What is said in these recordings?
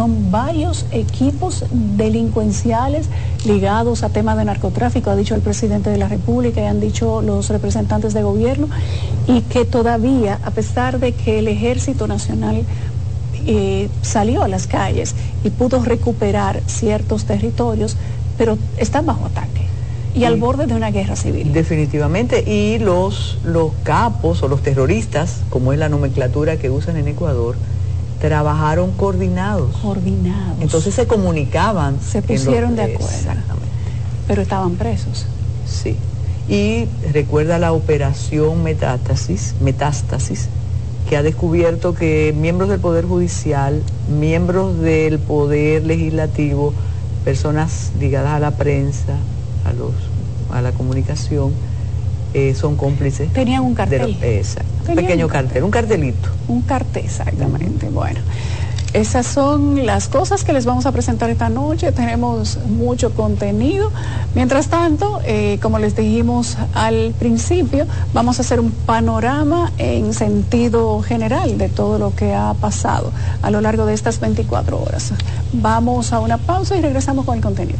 son varios equipos delincuenciales ligados a temas de narcotráfico, ha dicho el presidente de la República y han dicho los representantes de gobierno, y que todavía, a pesar de que el Ejército Nacional eh, salió a las calles y pudo recuperar ciertos territorios, pero están bajo ataque y al borde de una guerra civil. Definitivamente, y los, los capos o los terroristas, como es la nomenclatura que usan en Ecuador, trabajaron coordinados. Coordinados. Entonces se comunicaban. Se pusieron de acuerdo. Exactamente. Pero estaban presos. Sí. Y recuerda la operación metástasis, metástasis, que ha descubierto que miembros del Poder Judicial, miembros del Poder Legislativo, personas ligadas a la prensa, a, los, a la comunicación, eh, son cómplices. Tenían un cartel. un pequeño cartel, un cartelito. Un cartel, exactamente. Bueno. Esas son las cosas que les vamos a presentar esta noche. Tenemos mucho contenido. Mientras tanto, eh, como les dijimos al principio, vamos a hacer un panorama en sentido general de todo lo que ha pasado a lo largo de estas 24 horas. Vamos a una pausa y regresamos con el contenido.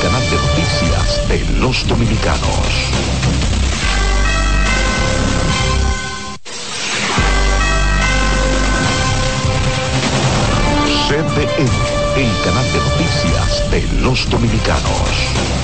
Canal de noticias de los dominicanos. CDN, el canal de noticias de los dominicanos.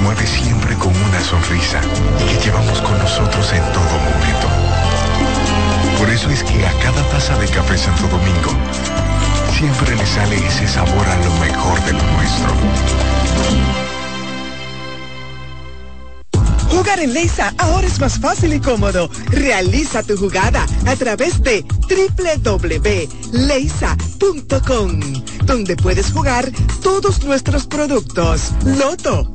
Mueve siempre con una sonrisa que llevamos con nosotros en todo momento. Por eso es que a cada taza de café Santo Domingo siempre le sale ese sabor a lo mejor de lo nuestro. Jugar en Leisa ahora es más fácil y cómodo. Realiza tu jugada a través de www.leisa.com, donde puedes jugar todos nuestros productos. Loto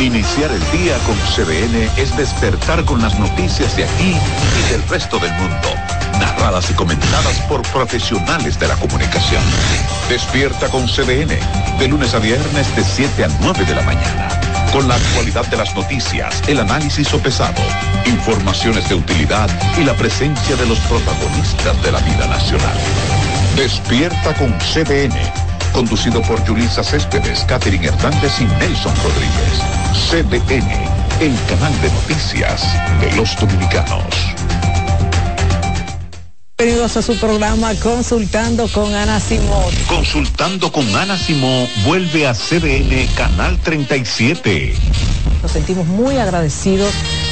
Iniciar el día con CDN es despertar con las noticias de aquí y del resto del mundo, narradas y comentadas por profesionales de la comunicación. Despierta con CDN, de lunes a viernes de 7 a 9 de la mañana, con la actualidad de las noticias, el análisis pesado, informaciones de utilidad y la presencia de los protagonistas de la vida nacional. Despierta con CDN conducido por Julisa Céspedes, Catherine Hernández y Nelson Rodríguez. CDN, el canal de noticias de los dominicanos. Bienvenidos a su programa Consultando con Ana Simó. Consultando con Ana Simó vuelve a CDN Canal 37. Nos sentimos muy agradecidos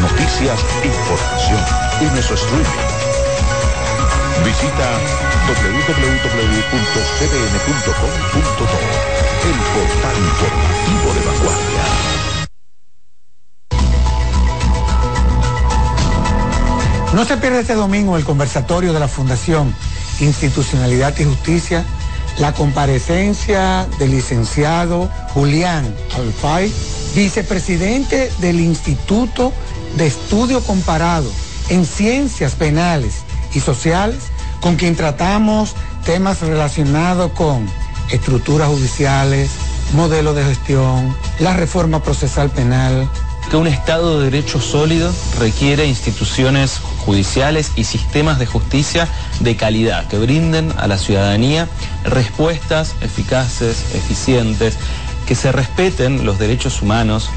noticias, información y nuestro streaming. Visita www.cdn.com.do, el portal informativo de vanguardia. No se pierda este domingo el conversatorio de la Fundación Institucionalidad y Justicia, la comparecencia del licenciado Julián Alfay, vicepresidente del Instituto de Estudio Comparado en Ciencias Penales y Sociales, con quien tratamos temas relacionados con estructuras judiciales, modelo de gestión, la reforma procesal penal. Que un Estado de Derecho sólido requiere instituciones judiciales y sistemas de justicia de calidad que brinden a la ciudadanía respuestas eficaces, eficientes, que se respeten los derechos humanos.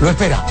Lo esperamos.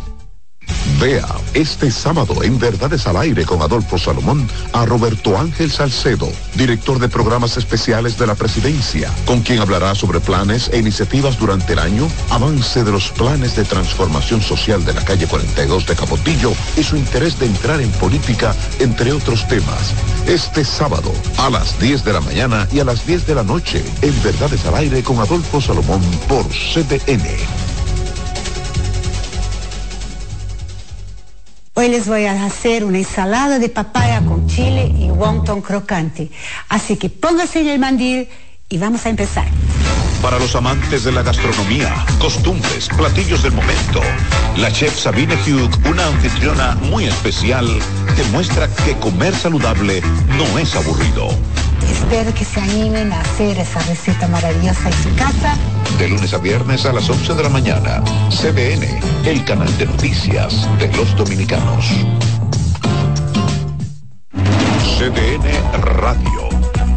Vea este sábado en Verdades al Aire con Adolfo Salomón a Roberto Ángel Salcedo, director de programas especiales de la presidencia, con quien hablará sobre planes e iniciativas durante el año, avance de los planes de transformación social de la calle 42 de Capotillo y su interés de entrar en política, entre otros temas. Este sábado a las 10 de la mañana y a las 10 de la noche en Verdades al Aire con Adolfo Salomón por CDN. Les voy a hacer una ensalada de papaya con chile y wonton crocante. Así que póngase en el mandil y vamos a empezar. Para los amantes de la gastronomía, costumbres, platillos del momento, la chef Sabine Hugh, una anfitriona muy especial, demuestra que comer saludable no es aburrido. Espero que se animen a hacer esa receta maravillosa en su casa. De lunes a viernes a las 11 de la mañana, CDN, el canal de noticias de los dominicanos. CDN Radio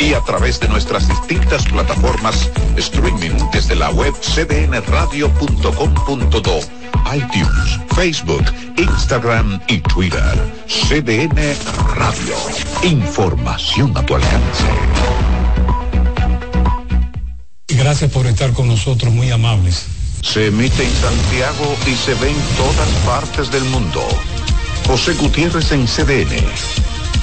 Y a través de nuestras distintas plataformas streaming desde la web cdnradio.com.do iTunes, Facebook, Instagram y Twitter. CDN Radio. Información a tu alcance. Gracias por estar con nosotros, muy amables. Se emite en Santiago y se ve en todas partes del mundo. José Gutiérrez en CDN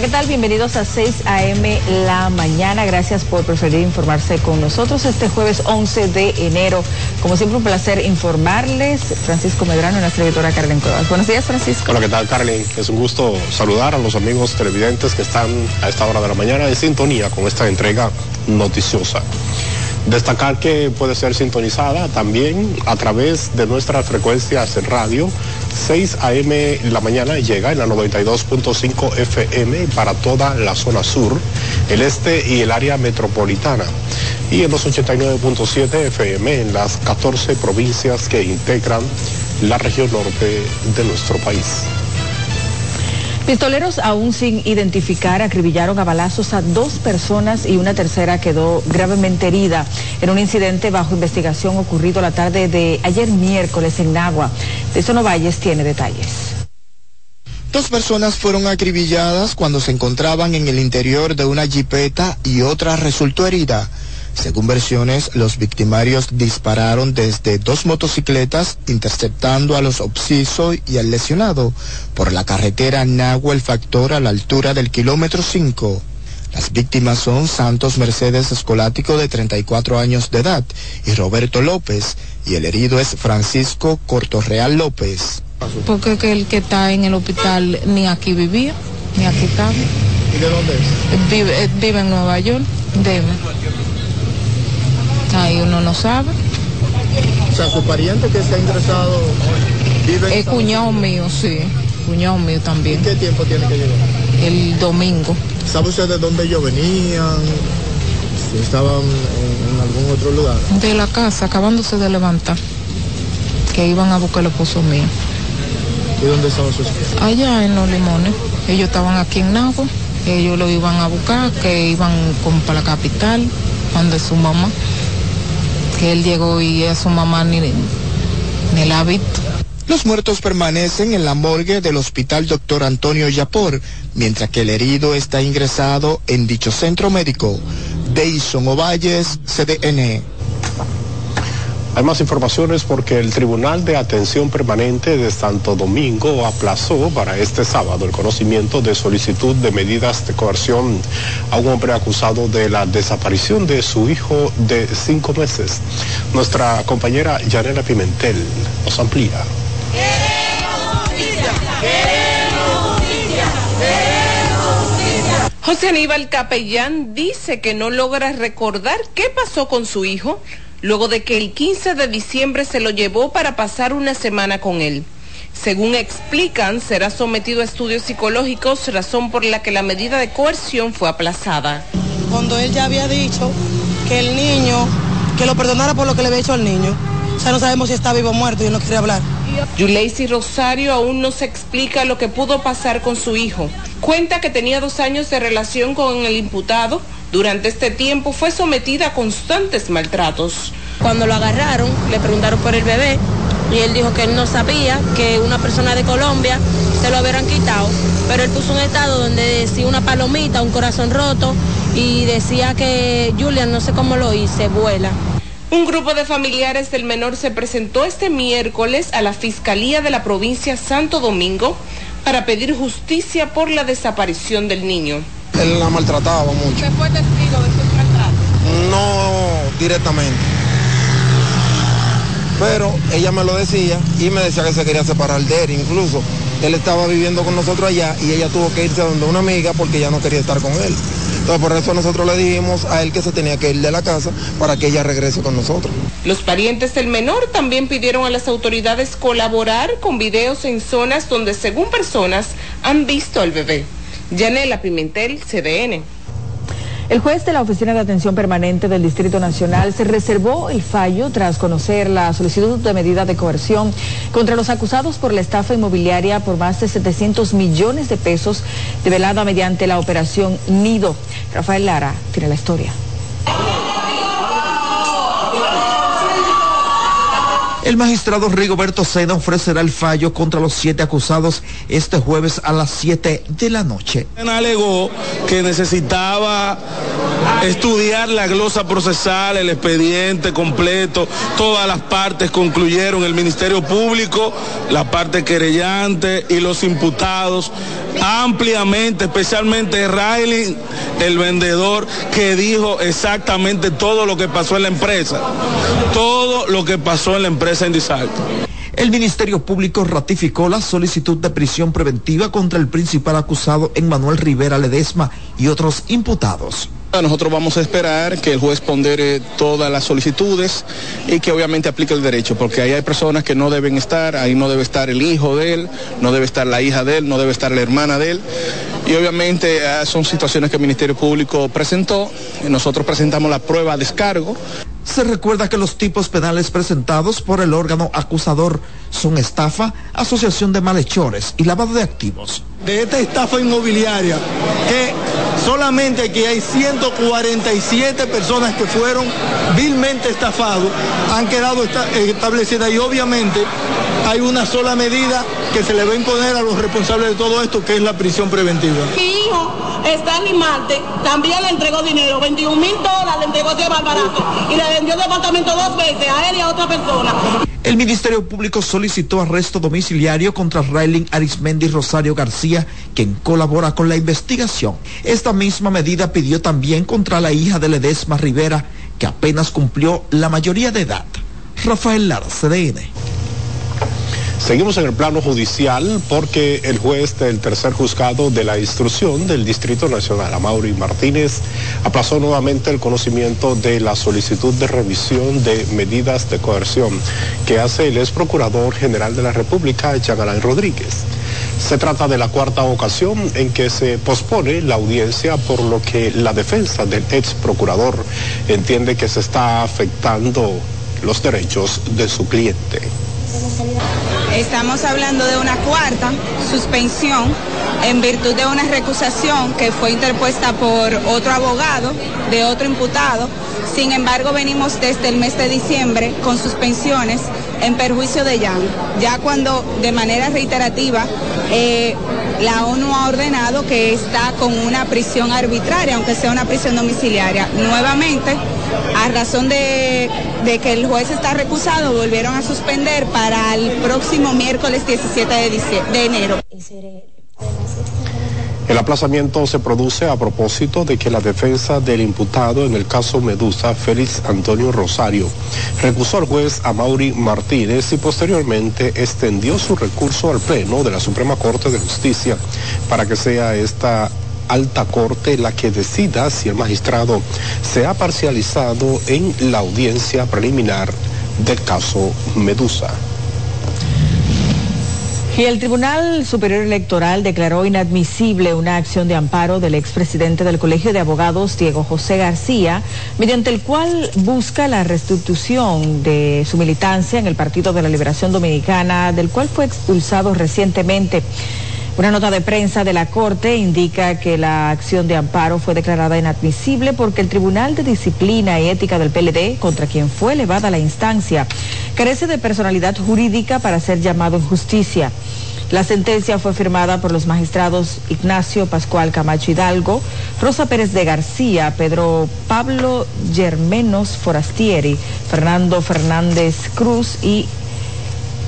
¿Qué tal? Bienvenidos a 6 a.m. la mañana. Gracias por preferir informarse con nosotros este jueves 11 de enero. Como siempre, un placer informarles. Francisco Medrano nuestra editora Carmen Cuevas. Buenos días, Francisco. Hola, ¿qué tal, Carmen? Es un gusto saludar a los amigos televidentes que están a esta hora de la mañana en sintonía con esta entrega noticiosa. Destacar que puede ser sintonizada también a través de nuestras frecuencias en radio. 6 a.m. la mañana llega en la 92.5 FM para toda la zona sur, el este y el área metropolitana. Y en los 89.7 FM en las 14 provincias que integran la región norte de nuestro país. Pistoleros aún sin identificar acribillaron a balazos a dos personas y una tercera quedó gravemente herida en un incidente bajo investigación ocurrido la tarde de ayer miércoles en Nagua. De Valles tiene detalles. Dos personas fueron acribilladas cuando se encontraban en el interior de una jipeta y otra resultó herida. Según versiones, los victimarios dispararon desde dos motocicletas interceptando a los obsiso y al lesionado por la carretera Nahua El Factor a la altura del kilómetro 5. Las víctimas son Santos Mercedes Escolático de 34 años de edad y Roberto López y el herido es Francisco Cortorreal López. Porque que el que está en el hospital ni aquí vivía, ni aquí estaba. ¿Y de dónde es? Vive, eh, vive en Nueva York, debe. Ahí uno no sabe. O sea, su pariente que se ha ingresado vive en Es cuñado mío, sí. Cuñado mío también. ¿Qué tiempo tiene que llegar? El domingo. ¿Sabe usted de dónde ellos venían? Si estaban en, en algún otro lugar. De la casa, acabándose de levantar. Que iban a buscar el esposo mío. ¿Y dónde estaban sus hijos? Allá en los limones. Ellos estaban aquí en Nagua. Ellos lo iban a buscar, que iban como para la capital, donde su mamá. Que él llegó y a su mamá ni, ni la ha visto. Los muertos permanecen en la morgue del Hospital Dr. Antonio Yapor, mientras que el herido está ingresado en dicho centro médico. Deison Ovalles, CDN. Hay más informaciones porque el Tribunal de Atención Permanente de Santo Domingo aplazó para este sábado el conocimiento de solicitud de medidas de coerción a un hombre acusado de la desaparición de su hijo de cinco meses. Nuestra compañera Yanela Pimentel nos amplía. José Aníbal Capellán dice que no logra recordar qué pasó con su hijo luego de que el 15 de diciembre se lo llevó para pasar una semana con él. Según explican, será sometido a estudios psicológicos, razón por la que la medida de coerción fue aplazada. Cuando él ya había dicho que el niño, que lo perdonara por lo que le había hecho al niño. O sea, no sabemos si está vivo o muerto y él no quiere hablar. Yuleisi Rosario aún no se explica lo que pudo pasar con su hijo. Cuenta que tenía dos años de relación con el imputado. Durante este tiempo fue sometida a constantes maltratos. Cuando lo agarraron, le preguntaron por el bebé y él dijo que él no sabía que una persona de Colombia se lo hubieran quitado, pero él puso un estado donde decía una palomita, un corazón roto y decía que Julian, no sé cómo lo hice, vuela. Un grupo de familiares del menor se presentó este miércoles a la Fiscalía de la provincia Santo Domingo para pedir justicia por la desaparición del niño. Él la maltrataba mucho. ¿Usted fue testigo de sus maltratos? No directamente. Pero ella me lo decía y me decía que se quería separar de él. Incluso él estaba viviendo con nosotros allá y ella tuvo que irse a donde una amiga porque ella no quería estar con él. Entonces por eso nosotros le dijimos a él que se tenía que ir de la casa para que ella regrese con nosotros. Los parientes del menor también pidieron a las autoridades colaborar con videos en zonas donde según personas han visto al bebé. Yanela Pimentel, CDN. El juez de la Oficina de Atención Permanente del Distrito Nacional se reservó el fallo tras conocer la solicitud de medida de coerción contra los acusados por la estafa inmobiliaria por más de 700 millones de pesos develada mediante la operación Nido. Rafael Lara tiene la historia. El magistrado Rigoberto Sena ofrecerá el fallo contra los siete acusados este jueves a las 7 de la noche. alegó que necesitaba estudiar la glosa procesal, el expediente completo, todas las partes concluyeron, el Ministerio Público, la parte querellante y los imputados ampliamente, especialmente Riley, el vendedor, que dijo exactamente todo lo que pasó en la empresa, todo lo que pasó en la empresa en Disalto. El Ministerio Público ratificó la solicitud de prisión preventiva contra el principal acusado Emmanuel Rivera Ledesma y otros imputados. Nosotros vamos a esperar que el juez pondere todas las solicitudes y que obviamente aplique el derecho, porque ahí hay personas que no deben estar, ahí no debe estar el hijo de él, no debe estar la hija de él, no debe estar la hermana de él. Y obviamente eh, son situaciones que el Ministerio Público presentó, nosotros presentamos la prueba a descargo. Se recuerda que los tipos penales presentados por el órgano acusador son estafa, asociación de malhechores y lavado de activos. de esta estafa inmobiliaria, que solamente aquí hay 147 personas que fueron vilmente estafados, han quedado esta- eh, establecidas y obviamente hay una sola medida que se le va a imponer a los responsables de todo esto, que es la prisión preventiva. Mi hijo está en Marte, también le entregó dinero, 21 mil dólares le entregó ese barbarazo y le vendió el departamento dos veces a él y a otra persona. El Ministerio Público solicitó arresto domiciliario contra Raylin Arismendi Rosario García, quien colabora con la investigación. Esta misma medida pidió también contra la hija de Ledesma Rivera, que apenas cumplió la mayoría de edad. Rafael Lara, CDN. Seguimos en el plano judicial porque el juez del tercer juzgado de la instrucción del Distrito Nacional, Amaury Martínez, aplazó nuevamente el conocimiento de la solicitud de revisión de medidas de coerción que hace el ex procurador general de la República, Jean Alain Rodríguez. Se trata de la cuarta ocasión en que se pospone la audiencia por lo que la defensa del ex procurador entiende que se está afectando los derechos de su cliente. Estamos hablando de una cuarta suspensión en virtud de una recusación que fue interpuesta por otro abogado de otro imputado. Sin embargo, venimos desde el mes de diciembre con suspensiones en perjuicio de Jan. Ya cuando de manera reiterativa eh, la ONU ha ordenado que está con una prisión arbitraria, aunque sea una prisión domiciliaria. Nuevamente, a razón de, que el juez está recusado, volvieron a suspender para el próximo miércoles 17 de, de enero. El aplazamiento se produce a propósito de que la defensa del imputado en el caso Medusa, Félix Antonio Rosario, recusó al juez Amaury Martínez y posteriormente extendió su recurso al Pleno de la Suprema Corte de Justicia para que sea esta alta corte la que decida si el magistrado se ha parcializado en la audiencia preliminar del caso Medusa. Y el Tribunal Superior Electoral declaró inadmisible una acción de amparo del expresidente del Colegio de Abogados, Diego José García, mediante el cual busca la restitución de su militancia en el Partido de la Liberación Dominicana, del cual fue expulsado recientemente. Una nota de prensa de la Corte indica que la acción de amparo fue declarada inadmisible porque el Tribunal de Disciplina y Ética del PLD, contra quien fue elevada la instancia, carece de personalidad jurídica para ser llamado en justicia. La sentencia fue firmada por los magistrados Ignacio Pascual Camacho Hidalgo, Rosa Pérez de García, Pedro Pablo Germenos Forastieri, Fernando Fernández Cruz y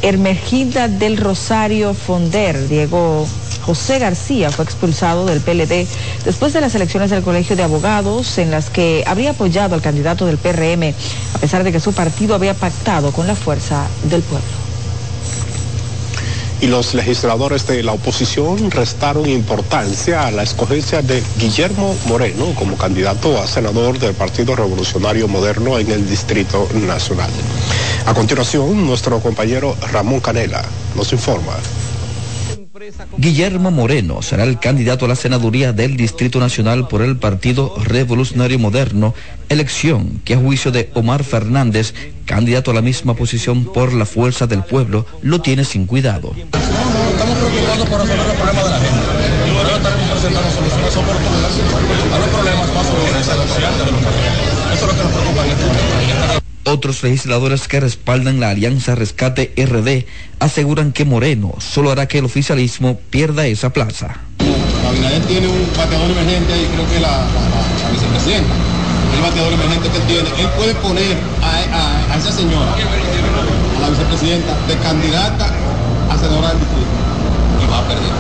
Hermegilda del Rosario Fonder, Diego José García fue expulsado del PLD después de las elecciones del Colegio de Abogados en las que habría apoyado al candidato del PRM, a pesar de que su partido había pactado con la fuerza del pueblo y los legisladores de la oposición restaron importancia a la escogencia de Guillermo Moreno como candidato a senador del Partido Revolucionario Moderno en el Distrito Nacional. A continuación, nuestro compañero Ramón Canela nos informa. Guillermo Moreno será el candidato a la senaduría del Distrito Nacional por el Partido Revolucionario Moderno, elección que a juicio de Omar Fernández, candidato a la misma posición por la fuerza del pueblo, lo tiene sin cuidado. Estamos preocupados por resolver los problemas de la gente. Luego estaremos presentando soluciones oportunas a los problemas más urgentes de los Eso es lo que nos preocupa en este momento. Otros legisladores que respaldan la Alianza Rescate RD aseguran que Moreno solo hará que el oficialismo pierda esa plaza. Abinader tiene un bateador emergente y creo que la, vicepresidenta. El bateador emergente que tiene, él puede poner a, esa señora, a la vicepresidenta, de candidata a senadora del distrito y va a perder.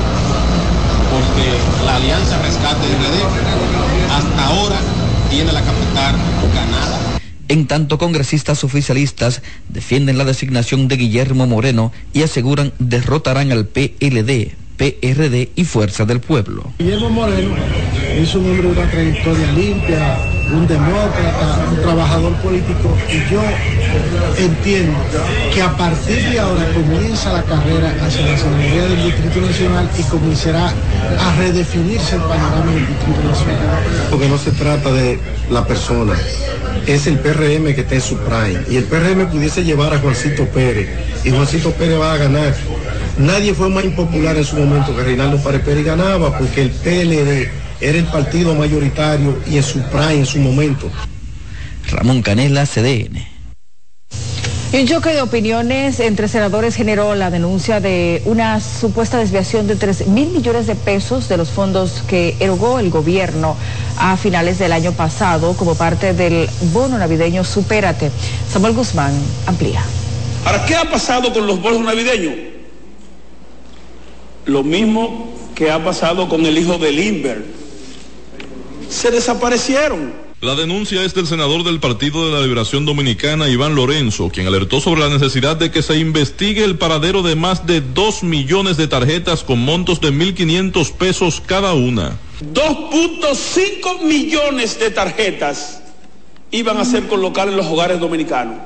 Porque la Alianza Rescate RD hasta ahora tiene la capital ganada en tanto, congresistas oficialistas defienden la designación de Guillermo Moreno y aseguran derrotarán al PLD, PRD y Fuerza del Pueblo. Es un hombre de una trayectoria limpia, un demócrata, un trabajador político y yo entiendo que a partir de ahora comienza la carrera hacia la senaduría del Distrito Nacional y comenzará a redefinirse el panorama del Distrito Nacional. Porque no se trata de la persona, es el PRM que está en su prime. Y el PRM pudiese llevar a Juancito Pérez. Y Juancito Pérez va a ganar. Nadie fue más impopular en su momento que Reinaldo Párez Pérez ganaba porque el PLD era el partido mayoritario y en su prime en su momento. Ramón Canela, CDN. Un choque de opiniones entre senadores generó la denuncia de una supuesta desviación de 3 mil millones de pesos de los fondos que erogó el gobierno a finales del año pasado como parte del bono navideño Supérate. Samuel Guzmán amplía. Ahora, ¿qué ha pasado con los bonos navideños? Lo mismo que ha pasado con el hijo de Limber. Se desaparecieron. La denuncia es del senador del Partido de la Liberación Dominicana, Iván Lorenzo, quien alertó sobre la necesidad de que se investigue el paradero de más de 2 millones de tarjetas con montos de 1.500 pesos cada una. 2.5 millones de tarjetas iban a ser colocadas en los hogares dominicanos.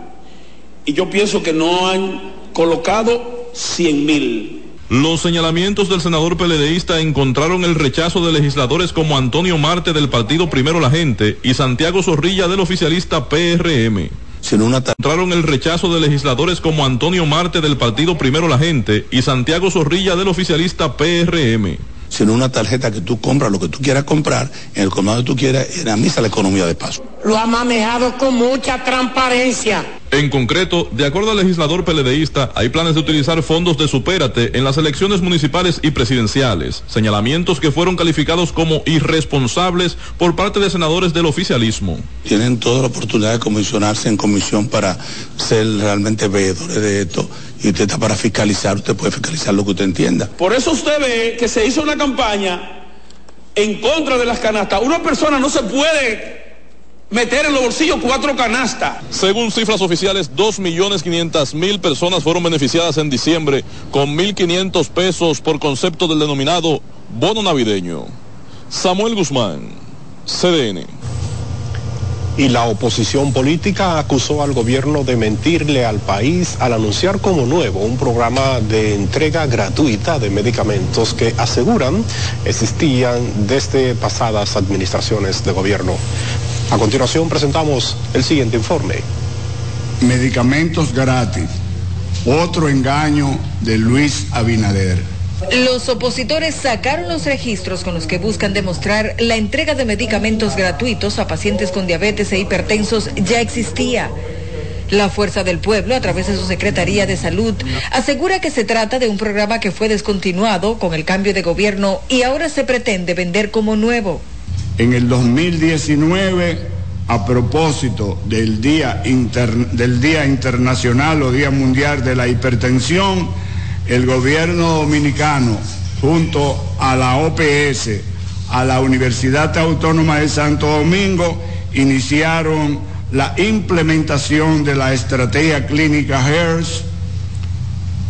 Y yo pienso que no han colocado 100 mil. Los señalamientos del senador PLDista encontraron el rechazo de legisladores como Antonio Marte del partido Primero la Gente y Santiago Zorrilla del oficialista PRM. Encontraron el rechazo de legisladores como Antonio Marte del partido Primero la Gente y Santiago Zorrilla del oficialista PRM sino una tarjeta que tú compras lo que tú quieras comprar en el colmado que tú quieras, era misa la economía de paso. Lo ha manejado con mucha transparencia. En concreto, de acuerdo al legislador peledeísta, hay planes de utilizar fondos de Supérate en las elecciones municipales y presidenciales, señalamientos que fueron calificados como irresponsables por parte de senadores del oficialismo. Tienen toda la oportunidad de comisionarse en comisión para ser realmente veedores de esto y usted está para fiscalizar, usted puede fiscalizar lo que usted entienda. Por eso usted ve que se hizo una campaña en contra de las canastas. Una persona no se puede meter en los bolsillos cuatro canastas. Según cifras oficiales, 2.500.000 personas fueron beneficiadas en diciembre con 1.500 pesos por concepto del denominado bono navideño. Samuel Guzmán, CDN. Y la oposición política acusó al gobierno de mentirle al país al anunciar como nuevo un programa de entrega gratuita de medicamentos que aseguran existían desde pasadas administraciones de gobierno. A continuación presentamos el siguiente informe. Medicamentos gratis. Otro engaño de Luis Abinader. Los opositores sacaron los registros con los que buscan demostrar la entrega de medicamentos gratuitos a pacientes con diabetes e hipertensos ya existía. La Fuerza del Pueblo, a través de su Secretaría de Salud, asegura que se trata de un programa que fue descontinuado con el cambio de gobierno y ahora se pretende vender como nuevo. En el 2019, a propósito del Día, del día Internacional o Día Mundial de la Hipertensión, el gobierno dominicano, junto a la OPS, a la Universidad Autónoma de Santo Domingo, iniciaron la implementación de la estrategia clínica HERS,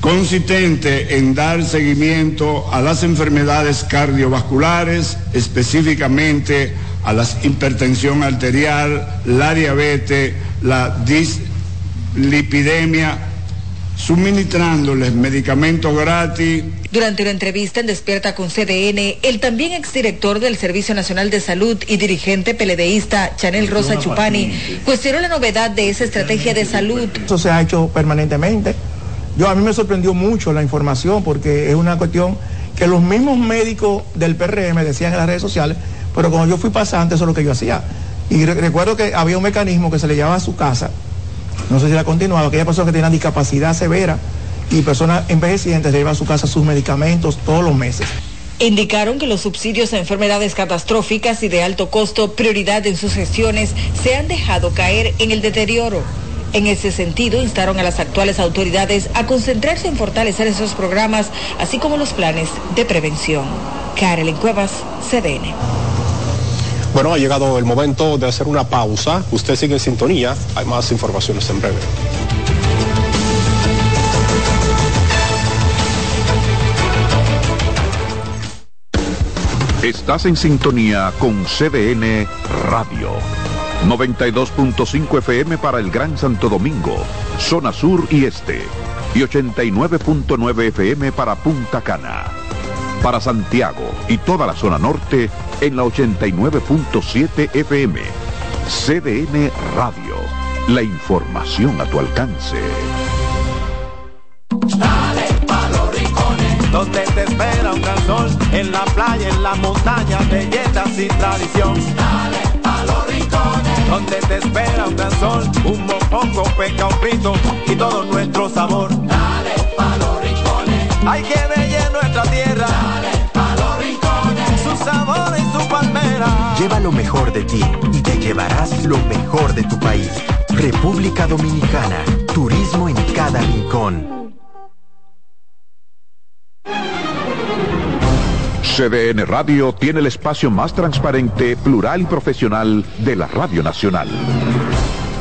consistente en dar seguimiento a las enfermedades cardiovasculares, específicamente a la hipertensión arterial, la diabetes, la dislipidemia, suministrándoles medicamentos gratis. Durante una entrevista en Despierta con CDN, el también exdirector del Servicio Nacional de Salud y dirigente peledeísta Chanel Rosa Chupani cuestionó la novedad de esa estrategia de salud. Eso se ha hecho permanentemente. Yo a mí me sorprendió mucho la información porque es una cuestión que los mismos médicos del PRM decían en las redes sociales, pero como yo fui pasante, eso es lo que yo hacía. Y recuerdo que había un mecanismo que se le llevaba a su casa no sé si la ha continuado, aquellas personas que tienen discapacidad severa y personas envejecientes llevan a su casa sus medicamentos todos los meses. Indicaron que los subsidios a enfermedades catastróficas y de alto costo, prioridad en sus gestiones, se han dejado caer en el deterioro. En ese sentido, instaron a las actuales autoridades a concentrarse en fortalecer esos programas, así como los planes de prevención. Carolyn Cuevas, CDN. Bueno, ha llegado el momento de hacer una pausa. Usted sigue en sintonía. Hay más informaciones en breve. Estás en sintonía con CDN Radio. 92.5 FM para el Gran Santo Domingo, zona sur y este. Y 89.9 FM para Punta Cana. Para Santiago y toda la zona norte en la 89.7 FM. CDN Radio. La información a tu alcance. Dale pa los rincones, donde te espera un gran sol, en la playa, en la montaña, belletas y tradición. Dale pa los rincones, donde te espera un gran sol, un mopongo, peca, un frito y todo nuestro sabor. Dale pa los rincones, hay que ver nuestra tierra. Lleva lo mejor de ti y te llevarás lo mejor de tu país. República Dominicana, turismo en cada rincón. CDN Radio tiene el espacio más transparente, plural y profesional de la Radio Nacional.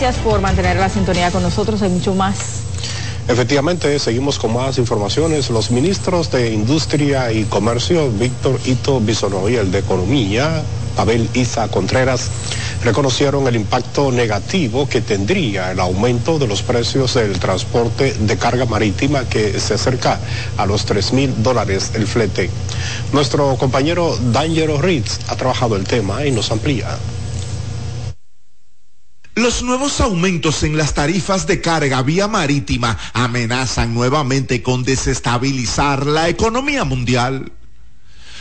Gracias por mantener la sintonía con nosotros. Hay mucho más Efectivamente, seguimos con más informaciones. Los ministros de Industria y Comercio, Víctor Ito Bisono y el de Economía, Abel Isa Contreras, reconocieron el impacto negativo que tendría el aumento de los precios del transporte de carga marítima que se acerca a los 3 mil dólares el flete. Nuestro compañero Dangero Ritz ha trabajado el tema y nos amplía. Los nuevos aumentos en las tarifas de carga vía marítima amenazan nuevamente con desestabilizar la economía mundial.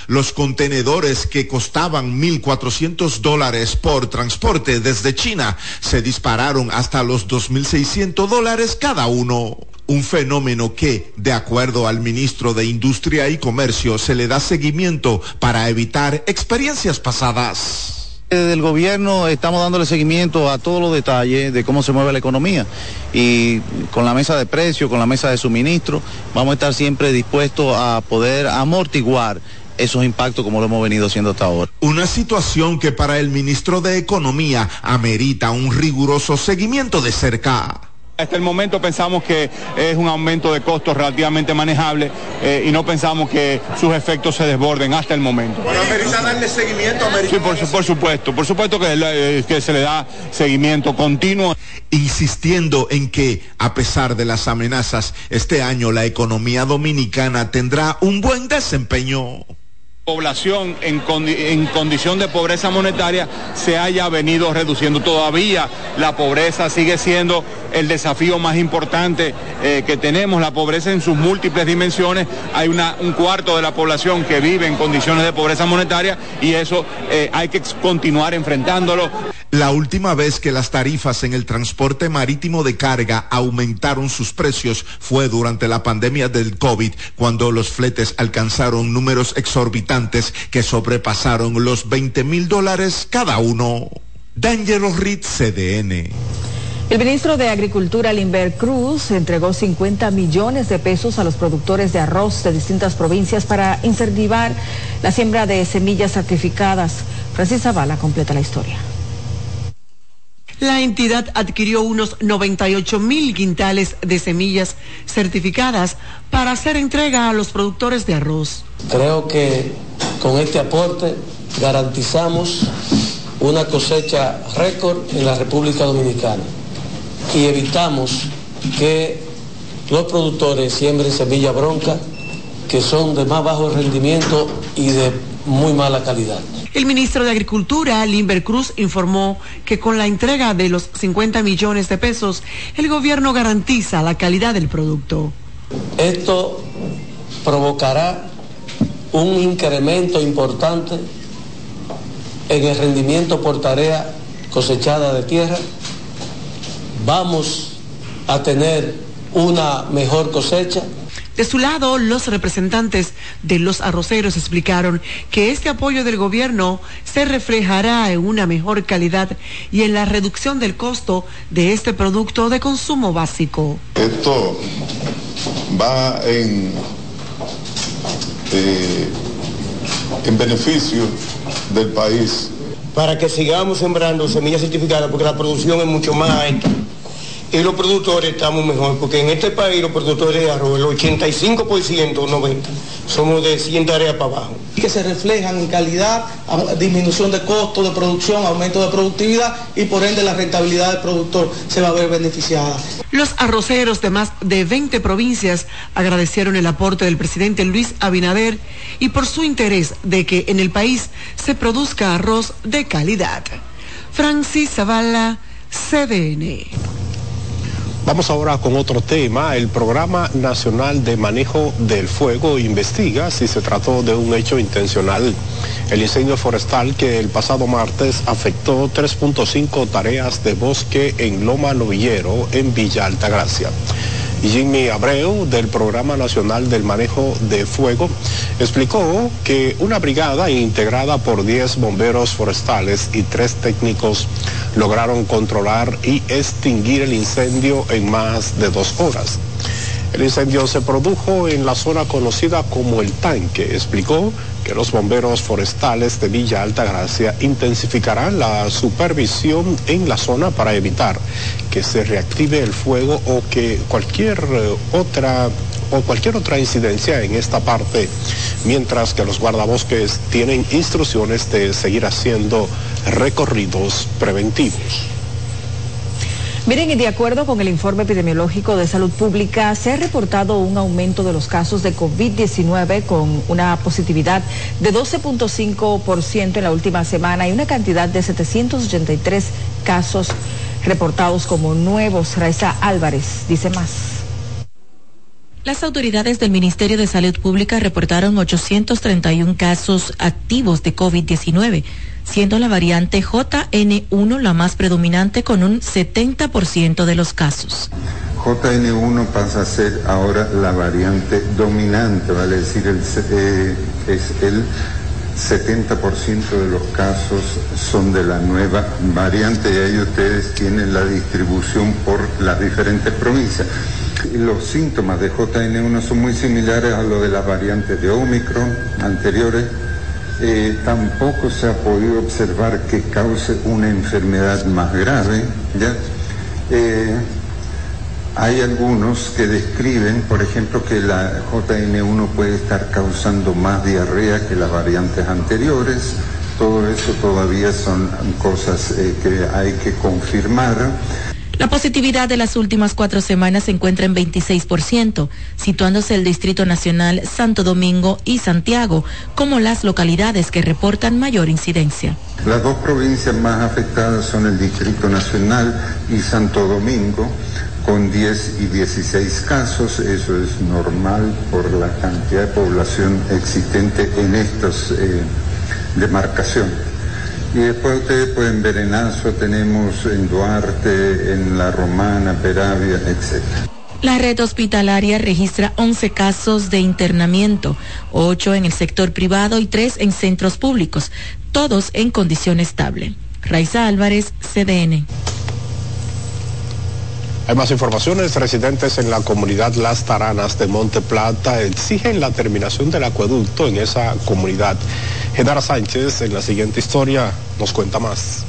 Los contenedores que costaban 1.400 dólares por transporte desde China se dispararon hasta los 2.600 dólares cada uno. Un fenómeno que, de acuerdo al ministro de Industria y Comercio, se le da seguimiento para evitar experiencias pasadas. Desde el gobierno estamos dándole seguimiento a todos los detalles de cómo se mueve la economía y con la mesa de precios, con la mesa de suministro, vamos a estar siempre dispuestos a poder amortiguar esos impactos como lo hemos venido haciendo hasta ahora. Una situación que para el ministro de Economía amerita un riguroso seguimiento de cerca. Hasta el momento pensamos que es un aumento de costos relativamente manejable eh, y no pensamos que sus efectos se desborden hasta el momento. Bueno, amerita darle seguimiento, Sí, por, por, supuesto, por supuesto que, eh, que se le da seguimiento continuo. Insistiendo en que, a pesar de las amenazas, este año la economía dominicana tendrá un buen desempeño población en, condición de pobreza monetaria se haya venido reduciendo. Todavía la pobreza sigue siendo el desafío más importante eh, que tenemos, la pobreza en sus múltiples dimensiones. Hay un cuarto de la población que vive en condiciones de pobreza monetaria y eso eh, hay que continuar enfrentándolo. La última vez que las tarifas en el transporte marítimo de carga aumentaron sus precios fue durante la pandemia del COVID, cuando los fletes alcanzaron números exorbitantes que sobrepasaron los 20 mil dólares cada uno. D'Angelo Ritz, CDN. El ministro de Agricultura, Limber Cruz, entregó 50 millones de pesos a los productores de arroz de distintas provincias para incentivar la siembra de semillas certificadas. Francis Zavala completa la historia la entidad adquirió unos 98 mil quintales de semillas certificadas para hacer entrega a los productores de arroz. Creo que con este aporte garantizamos una cosecha récord en la República Dominicana y evitamos que los productores siembren semilla bronca que son de más bajo rendimiento y de muy mala calidad. El ministro de Agricultura, Limber Cruz, informó que con la entrega de los 50 millones de pesos, el gobierno garantiza la calidad del producto. Esto provocará un incremento importante en el rendimiento por tarea cosechada de tierra. Vamos a tener una mejor cosecha de su lado, los representantes de los arroceros explicaron que este apoyo del gobierno se reflejará en una mejor calidad y en la reducción del costo de este producto de consumo básico. Esto va en, eh, en beneficio del país. Para que sigamos sembrando semillas certificadas, porque la producción es mucho más alta y los productores estamos mejor, porque en este país los productores de arroz, el 85%, 90%, somos de 100 tareas para abajo. Y que se reflejan en calidad, disminución de costos de producción, aumento de productividad y por ende la rentabilidad del productor se va a ver beneficiada. Los arroceros de más de 20 provincias agradecieron el aporte del presidente Luis Abinader y por su interés de que en el país se produzca arroz de calidad. Francis Zavala, CDN. Vamos ahora con otro tema. El Programa Nacional de Manejo del Fuego investiga si se trató de un hecho intencional. El incendio forestal que el pasado martes afectó 3.5 tareas de bosque en Loma Novillero, en Villa Altagracia. Jimmy Abreu del Programa Nacional del Manejo de Fuego explicó que una brigada integrada por 10 bomberos forestales y tres técnicos lograron controlar y extinguir el incendio en más de dos horas. El incendio se produjo en la zona conocida como El Tanque. Explicó que los bomberos forestales de Villa Altagracia intensificarán la supervisión en la zona para evitar que se reactive el fuego o que cualquier eh, otra o cualquier otra incidencia en esta parte, mientras que los guardabosques tienen instrucciones de seguir haciendo recorridos preventivos. Miren, y de acuerdo con el informe epidemiológico de salud pública, se ha reportado un aumento de los casos de COVID-19 con una positividad de 12.5% en la última semana y una cantidad de 783 casos reportados como nuevos. Raiza Álvarez dice más. Las autoridades del Ministerio de Salud Pública reportaron 831 casos activos de COVID-19 siendo la variante JN1 la más predominante con un 70% de los casos. JN1 pasa a ser ahora la variante dominante, vale decir, el, eh, es el 70% de los casos son de la nueva variante y ahí ustedes tienen la distribución por las diferentes provincias. Los síntomas de JN1 son muy similares a los de las variantes de Omicron anteriores eh, tampoco se ha podido observar que cause una enfermedad más grave. ¿ya? Eh, hay algunos que describen, por ejemplo, que la JN1 puede estar causando más diarrea que las variantes anteriores. Todo eso todavía son cosas eh, que hay que confirmar. La positividad de las últimas cuatro semanas se encuentra en 26%, situándose el Distrito Nacional, Santo Domingo y Santiago como las localidades que reportan mayor incidencia. Las dos provincias más afectadas son el Distrito Nacional y Santo Domingo con 10 y 16 casos, eso es normal por la cantidad de población existente en estas eh, demarcaciones. Y después ustedes pueden ver en Azo, tenemos en Duarte, en La Romana, Peravia, etc. La red hospitalaria registra 11 casos de internamiento, 8 en el sector privado y 3 en centros públicos, todos en condición estable. Raiza Álvarez, CDN. Hay más informaciones. Residentes en la comunidad Las Taranas de Monte Plata exigen la terminación del acueducto en esa comunidad. Genara Sánchez en la siguiente historia nos cuenta más.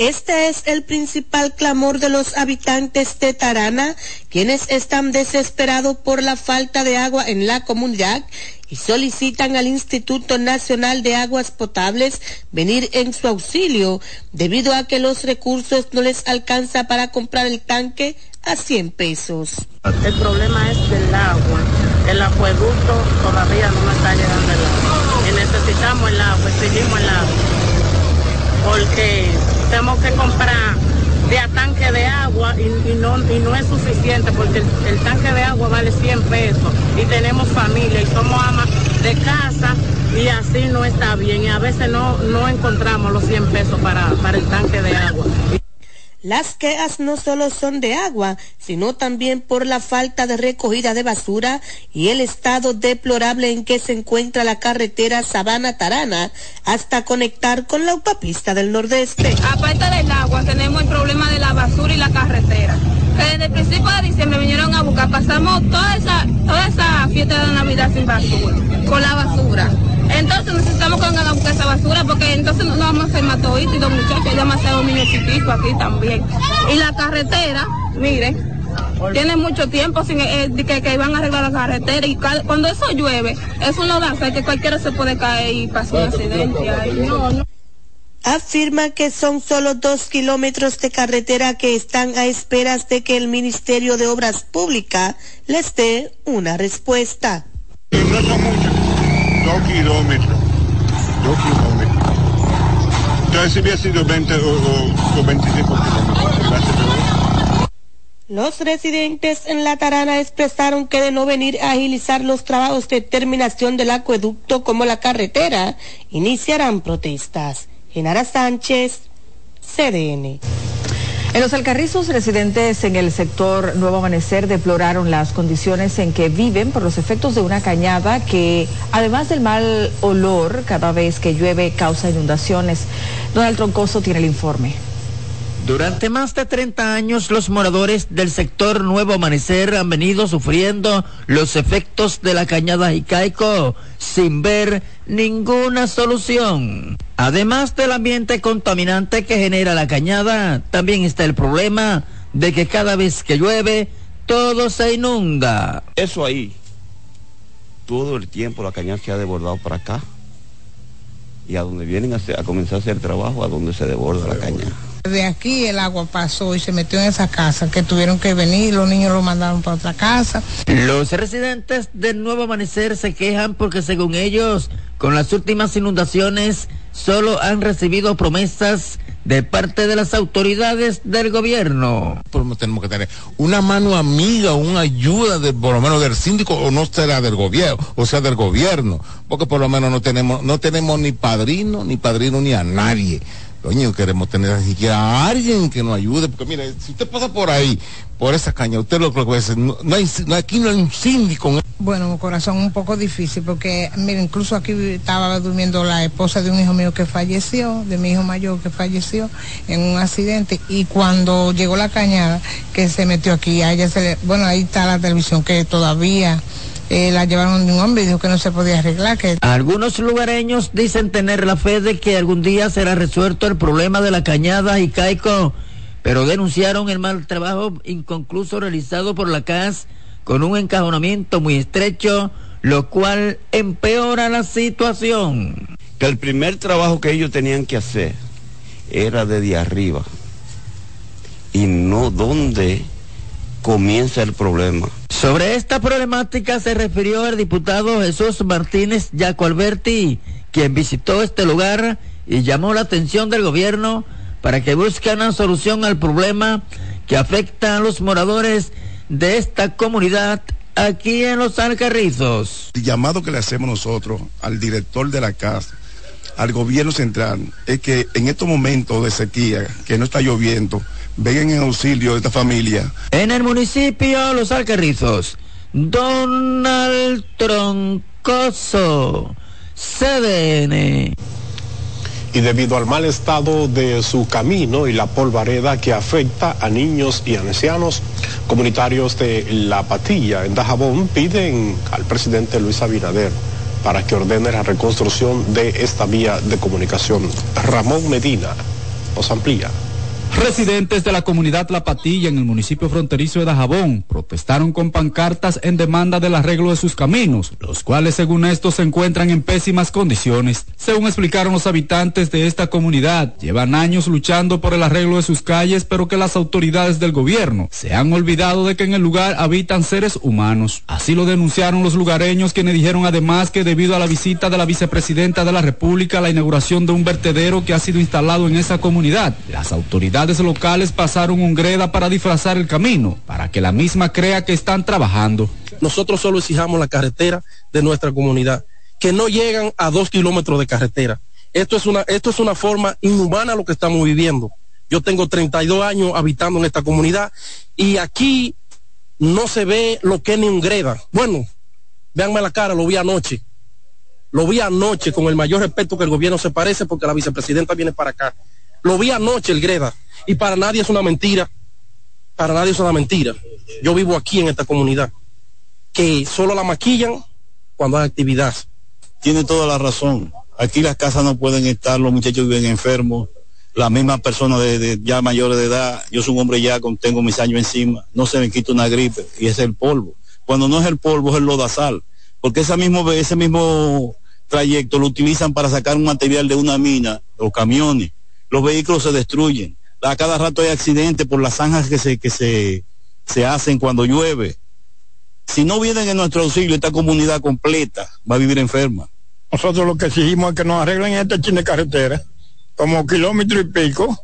Este es el principal clamor de los habitantes de Tarana, quienes están desesperados por la falta de agua en la comunidad y solicitan al Instituto Nacional de Aguas Potables venir en su auxilio debido a que los recursos no les alcanza para comprar el tanque a 100 pesos. El problema es del agua. El acueducto todavía no nos está llegando el agua. Y necesitamos el agua, exigimos el agua. Porque tenemos que comprar de a tanque de agua y, no, y no es suficiente porque el, tanque de agua vale 100 pesos y tenemos familia y somos amas de casa y así no está bien y a veces no, no encontramos los 100 pesos para, para el tanque de agua. Las quejas no solo son de agua, sino también por la falta de recogida de basura y el estado deplorable en que se encuentra la carretera Sabana Tarana hasta conectar con la autopista del Nordeste. Aparte del agua, tenemos el problema de la basura y la carretera. Desde el principio de diciembre vinieron a buscar, pasamos toda esa, toda esa fiesta de Navidad sin basura, con la basura. Entonces necesitamos que vengan a buscar esa basura porque entonces no vamos a enfermar toditos y los muchachos, hay demasiados niños chiquitos aquí también. Y la carretera, miren, tiene mucho tiempo sin eh, que, que, van a arreglar la carretera y cuando eso llueve es una danza que cualquiera se puede caer y pasar un accidente. Afirma que son solo dos kilómetros de carretera que están a esperas de que el Ministerio de Obras Públicas les dé una respuesta. 2 kilómetros. 2 kilómetros. Entonces si hubiera sido 20 o, o, o 25 kilómetros. Los residentes en La Tarana expresaron que de no venir a agilizar los trabajos de terminación del acueducto como la carretera, iniciarán protestas. Genara Sánchez, CDN. En los Alcarrizos, residentes en el sector Nuevo Amanecer deploraron las condiciones en que viven por los efectos de una cañada que, además del mal olor, cada vez que llueve causa inundaciones. Donald Troncoso tiene el informe. Durante más de 30 años, los moradores del sector Nuevo Amanecer han venido sufriendo los efectos de la cañada Jicaico sin ver ninguna solución. Además del ambiente contaminante que genera la cañada, también está el problema de que cada vez que llueve, todo se inunda. Eso ahí, todo el tiempo la cañada se ha desbordado para acá. Y a donde vienen a, hacer- a comenzar a hacer trabajo, a donde se desborda la cañada. De aquí el agua pasó y se metió en esa casa, que tuvieron que venir, los niños lo mandaron para otra casa. Los residentes del Nuevo Amanecer se quejan porque según ellos, con las últimas inundaciones, solo han recibido promesas de parte de las autoridades del gobierno. Por lo menos tenemos que tener una mano amiga, una ayuda de, por lo menos del síndico o no será del gobierno, o sea del gobierno, porque por lo menos no tenemos, no tenemos ni padrino, ni padrino ni a nadie. Coño, queremos tener ni siquiera a alguien que nos ayude, porque mire, si usted pasa por ahí, por esa caña, usted lo que puede no, aquí no hay un síndico. Bueno, corazón un poco difícil porque, mira, incluso aquí estaba durmiendo la esposa de un hijo mío que falleció, de mi hijo mayor que falleció en un accidente y cuando llegó la cañada que se metió aquí, a bueno, ahí está la televisión que todavía eh, la llevaron de un hombre y dijo que no se podía arreglar, que Algunos lugareños dicen tener la fe de que algún día será resuelto el problema de la cañada y caico, pero denunciaron el mal trabajo inconcluso realizado por la CAS con un encajonamiento muy estrecho, lo cual empeora la situación. Que el primer trabajo que ellos tenían que hacer era desde arriba y no donde comienza el problema. Sobre esta problemática se refirió el diputado Jesús Martínez Yaco Alberti, quien visitó este lugar y llamó la atención del gobierno para que busque una solución al problema que afecta a los moradores de esta comunidad aquí en Los Alcarrizos. El llamado que le hacemos nosotros al director de la casa, al gobierno central, es que en estos momentos de sequía, que no está lloviendo, vengan en auxilio de esta familia. En el municipio Los Alcarrizos, Donald Troncoso, CDN. y debido al mal estado de su camino y la polvareda que afecta a niños y ancianos, comunitarios de La Patilla en Dajabón piden al presidente Luis Abinader para que ordene la reconstrucción de esta vía de comunicación. Ramón Medina nos amplía. Residentes de la comunidad La Patilla en el municipio fronterizo de Dajabón protestaron con pancartas en demanda del arreglo de sus caminos, los cuales según estos se encuentran en pésimas condiciones. Según explicaron los habitantes de esta comunidad, llevan años luchando por el arreglo de sus calles, pero que las autoridades del gobierno se han olvidado de que en el lugar habitan seres humanos. Así lo denunciaron los lugareños quienes dijeron además que debido a la visita de la vicepresidenta de la República la inauguración de un vertedero que ha sido instalado en esa comunidad, las autoridades locales pasaron un greda para disfrazar el camino, para que la misma crea que están trabajando. Nosotros solo exijamos la carretera de nuestra comunidad, que no llegan a dos kilómetros de carretera. Esto es una, esto es una forma inhumana lo que estamos viviendo. Yo tengo 32 años habitando en esta comunidad y aquí no se ve lo que es ni un greda. Bueno, véanme la cara, lo vi anoche. Lo vi anoche con el mayor respeto que el gobierno se parece porque la vicepresidenta viene para acá. Lo vi anoche el greda y para nadie es una mentira. Para nadie es una mentira. Yo vivo aquí en esta comunidad que solo la maquillan cuando hay actividad. Tiene toda la razón. Aquí las casas no pueden estar, los muchachos viven enfermos. las mismas personas de, ya mayores de edad, yo soy un hombre ya con tengo mis años encima, no se me quita una gripe y es el polvo. Cuando no es el polvo es el lodazal, porque ese mismo ese mismo trayecto lo utilizan para sacar un material de una mina, los camiones, los vehículos se destruyen. A cada rato hay accidentes por las zanjas que se que se se hacen cuando llueve. Si no vienen en nuestro auxilio, esta comunidad completa va a vivir enferma. Nosotros lo que exigimos es que nos arreglen este chin de carretera como kilómetro y pico,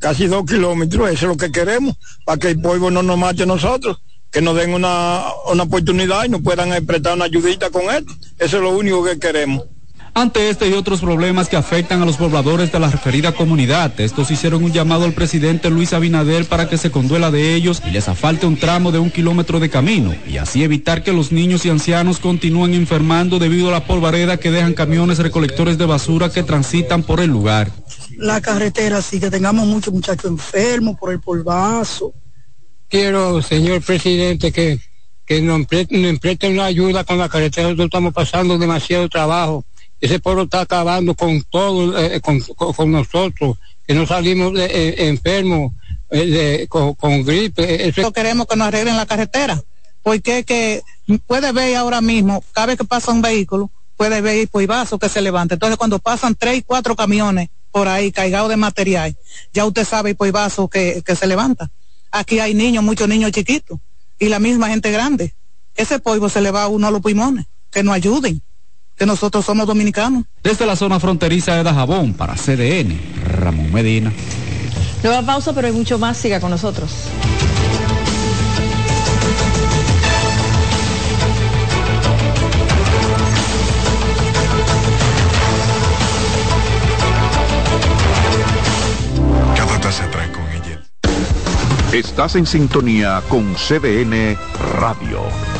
casi dos kilómetros, eso es lo que queremos, para que el pueblo no nos mate a nosotros, que nos den una, una oportunidad y nos puedan prestar una ayudita con esto. Eso es lo único que queremos. Ante este y otros problemas que afectan a los pobladores de la referida comunidad, estos hicieron un llamado al presidente Luis Abinader para que se conduela de ellos y les afalte un tramo de un kilómetro de camino y así evitar que los niños y ancianos continúen enfermando debido a la polvareda que dejan camiones recolectores de basura que transitan por el lugar. La carretera, sí que tengamos muchos muchachos enfermos por el polvazo. Quiero, señor presidente, que, que nos, presten una ayuda con la carretera, nosotros estamos pasando demasiado trabajo ese pueblo está acabando con todo, eh, con, nosotros, que no salimos eh, enfermos eh, con, gripe. Eso... queremos que nos arreglen la carretera, porque que puede ver ahora mismo, cada vez que pasa un vehículo, puede ver el vaso que se levanta. Entonces cuando pasan tres cuatro camiones por ahí cargados de material, ya usted sabe el vaso que, se levanta. Aquí hay niños, muchos niños chiquitos, y la misma gente grande. Ese polvo se le va a uno a los pulmones, que nos ayuden que nosotros somos dominicanos. Desde la zona fronteriza de Dajabón para CDN, Ramón Medina. Nueva pausa, pero hay mucho más. Siga con nosotros. Cada taza trae con ella. Estás en sintonía con CDN Radio.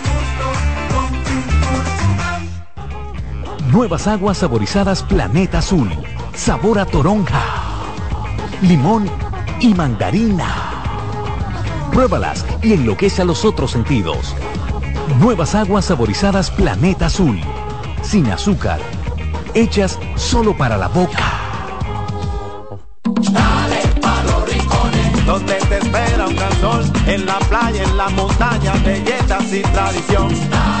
Nuevas aguas saborizadas Planeta Azul. Sabor a toronja, limón y mandarina. Pruébalas y enloquece a los otros sentidos. Nuevas aguas saborizadas Planeta Azul. Sin azúcar. Hechas solo para la boca. Dale te espera un gran sol, en la playa, en la montaña, y tradición.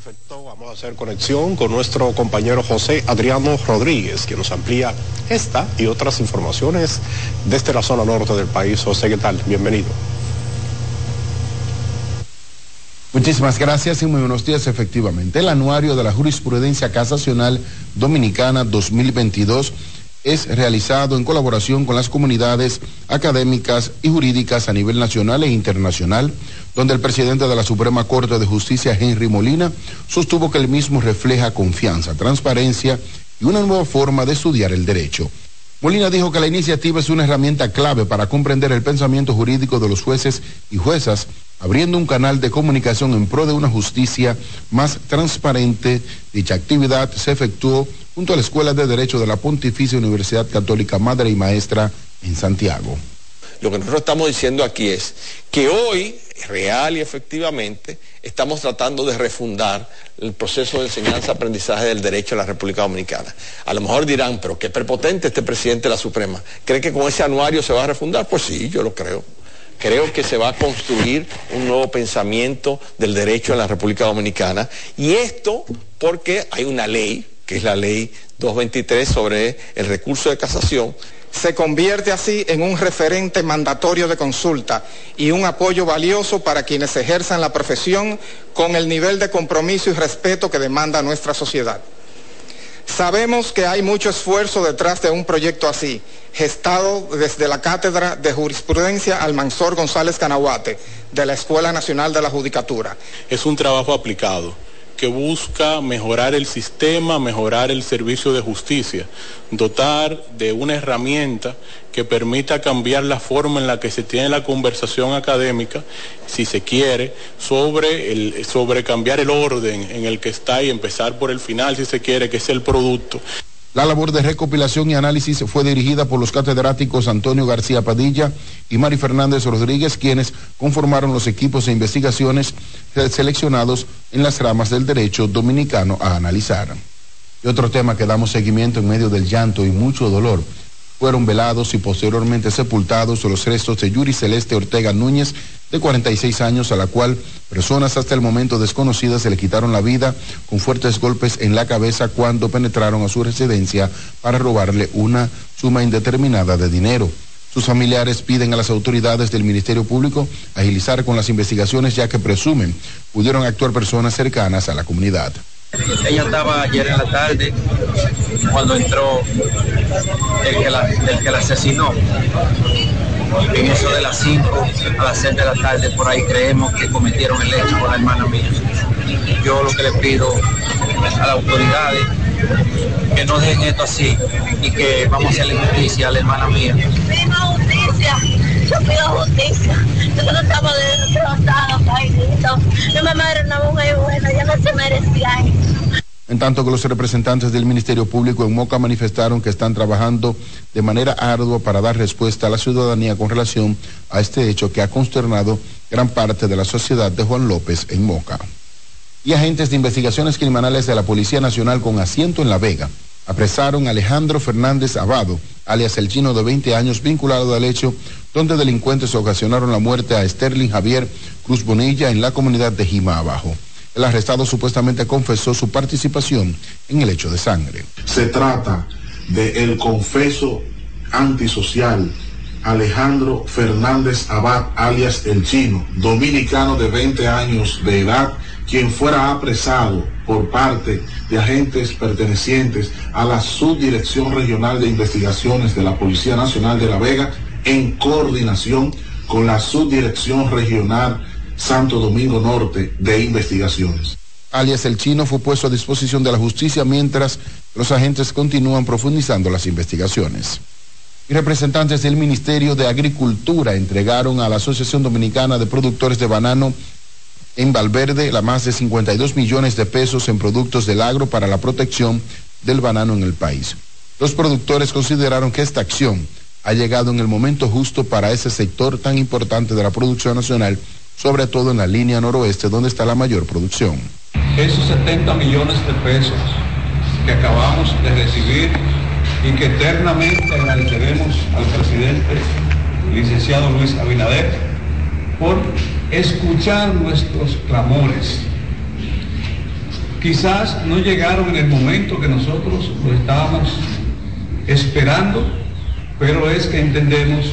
Efecto, vamos a hacer conexión con nuestro compañero José Adriano Rodríguez, que nos amplía esta y otras informaciones desde la zona norte del país. José, ¿qué tal? Bienvenido. Muchísimas gracias y muy buenos días. Efectivamente, el anuario de la jurisprudencia casacional dominicana 2022 es realizado en colaboración con las comunidades académicas y jurídicas a nivel nacional e internacional, donde el presidente de la Suprema Corte de Justicia, Henry Molina, sostuvo que el mismo refleja confianza, transparencia y una nueva forma de estudiar el derecho. Molina dijo que la iniciativa es una herramienta clave para comprender el pensamiento jurídico de los jueces y juezas, abriendo un canal de comunicación en pro de una justicia más transparente. Dicha actividad se efectuó junto a la Escuela de Derecho de la Pontificia Universidad Católica Madre y Maestra en Santiago. Lo que nosotros estamos diciendo aquí es que hoy, real y efectivamente, estamos tratando de refundar el proceso de enseñanza-aprendizaje del derecho en la República Dominicana. A lo mejor dirán, pero qué prepotente este presidente de la Suprema. ¿Cree que con ese anuario se va a refundar? Pues sí, yo lo creo. Creo que se va a construir un nuevo pensamiento del derecho en la República Dominicana. Y esto porque hay una ley, que es la ley 223 sobre el recurso de casación, se convierte así en un referente mandatorio de consulta y un apoyo valioso para quienes ejerzan la profesión con el nivel de compromiso y respeto que demanda nuestra sociedad. Sabemos que hay mucho esfuerzo detrás de un proyecto así, gestado desde la Cátedra de Jurisprudencia Almanzor González Canahuate, de la Escuela Nacional de la Judicatura. Es un trabajo aplicado que busca mejorar el sistema, mejorar el servicio de justicia, dotar de una herramienta que permita cambiar la forma en la que se tiene la conversación académica, si se quiere, sobre, el, sobre cambiar el orden en el que está y empezar por el final, si se quiere, que es el producto. La labor de recopilación y análisis fue dirigida por los catedráticos Antonio García Padilla y Mari Fernández Rodríguez, quienes conformaron los equipos de investigaciones seleccionados en las ramas del derecho dominicano a analizar. Y otro tema que damos seguimiento en medio del llanto y mucho dolor fueron velados y posteriormente sepultados los restos de Yuri Celeste Ortega Núñez, de 46 años, a la cual personas hasta el momento desconocidas se le quitaron la vida con fuertes golpes en la cabeza cuando penetraron a su residencia para robarle una suma indeterminada de dinero. Sus familiares piden a las autoridades del Ministerio Público agilizar con las investigaciones ya que presumen pudieron actuar personas cercanas a la comunidad. Ella estaba ayer en la tarde cuando entró el que la, el que la asesinó. En eso de las 5 a las 6 de la tarde, por ahí creemos que cometieron el hecho con la hermana mía. Yo lo que le pido a las autoridades que no dejen esto así y que vamos a hacerle justicia a la hermana mía. Yo pido justicia. Una mujer buena, ya no se merecía eso. En tanto que los representantes del Ministerio Público en Moca manifestaron que están trabajando de manera ardua para dar respuesta a la ciudadanía con relación a este hecho que ha consternado gran parte de la sociedad de Juan López en Moca. Y agentes de investigaciones criminales de la Policía Nacional con asiento en La Vega apresaron a Alejandro Fernández Abado, alias el chino de 20 años, vinculado al hecho donde delincuentes ocasionaron la muerte a Sterling Javier Cruz Bonilla en la comunidad de Jima Abajo. El arrestado supuestamente confesó su participación en el hecho de sangre. Se trata de el confeso antisocial Alejandro Fernández Abad, alias El Chino, dominicano de 20 años de edad, quien fuera apresado por parte de agentes pertenecientes a la Subdirección Regional de Investigaciones de la Policía Nacional de La Vega en coordinación con la Subdirección Regional Santo Domingo Norte de Investigaciones. Alias El Chino fue puesto a disposición de la justicia mientras los agentes continúan profundizando las investigaciones. Y representantes del Ministerio de Agricultura entregaron a la Asociación Dominicana de Productores de Banano en Valverde la más de 52 millones de pesos en productos del agro para la protección del banano en el país. Los productores consideraron que esta acción ha llegado en el momento justo para ese sector tan importante de la producción nacional, sobre todo en la línea noroeste donde está la mayor producción. Esos 70 millones de pesos que acabamos de recibir y que eternamente agradeceremos al presidente, licenciado Luis Abinader, por escuchar nuestros clamores. Quizás no llegaron en el momento que nosotros lo estábamos esperando, pero es que entendemos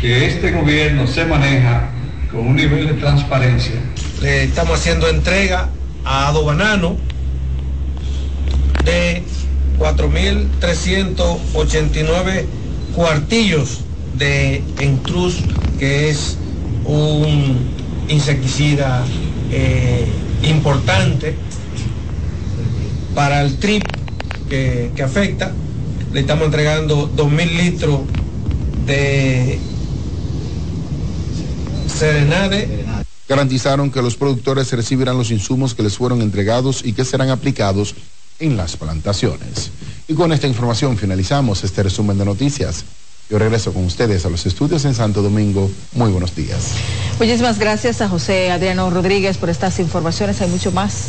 que este gobierno se maneja con un nivel de transparencia. Le estamos haciendo entrega a Ado Banano de 4.389 cuartillos de Entrus, que es un insecticida eh, importante para el trip que, que afecta. Le estamos entregando 2.000 litros de serenade. Garantizaron que los productores recibirán los insumos que les fueron entregados y que serán aplicados en las plantaciones. Y con esta información finalizamos este resumen de noticias. Yo regreso con ustedes a los estudios en Santo Domingo. Muy buenos días. Muchísimas gracias a José Adriano Rodríguez por estas informaciones. Hay mucho más.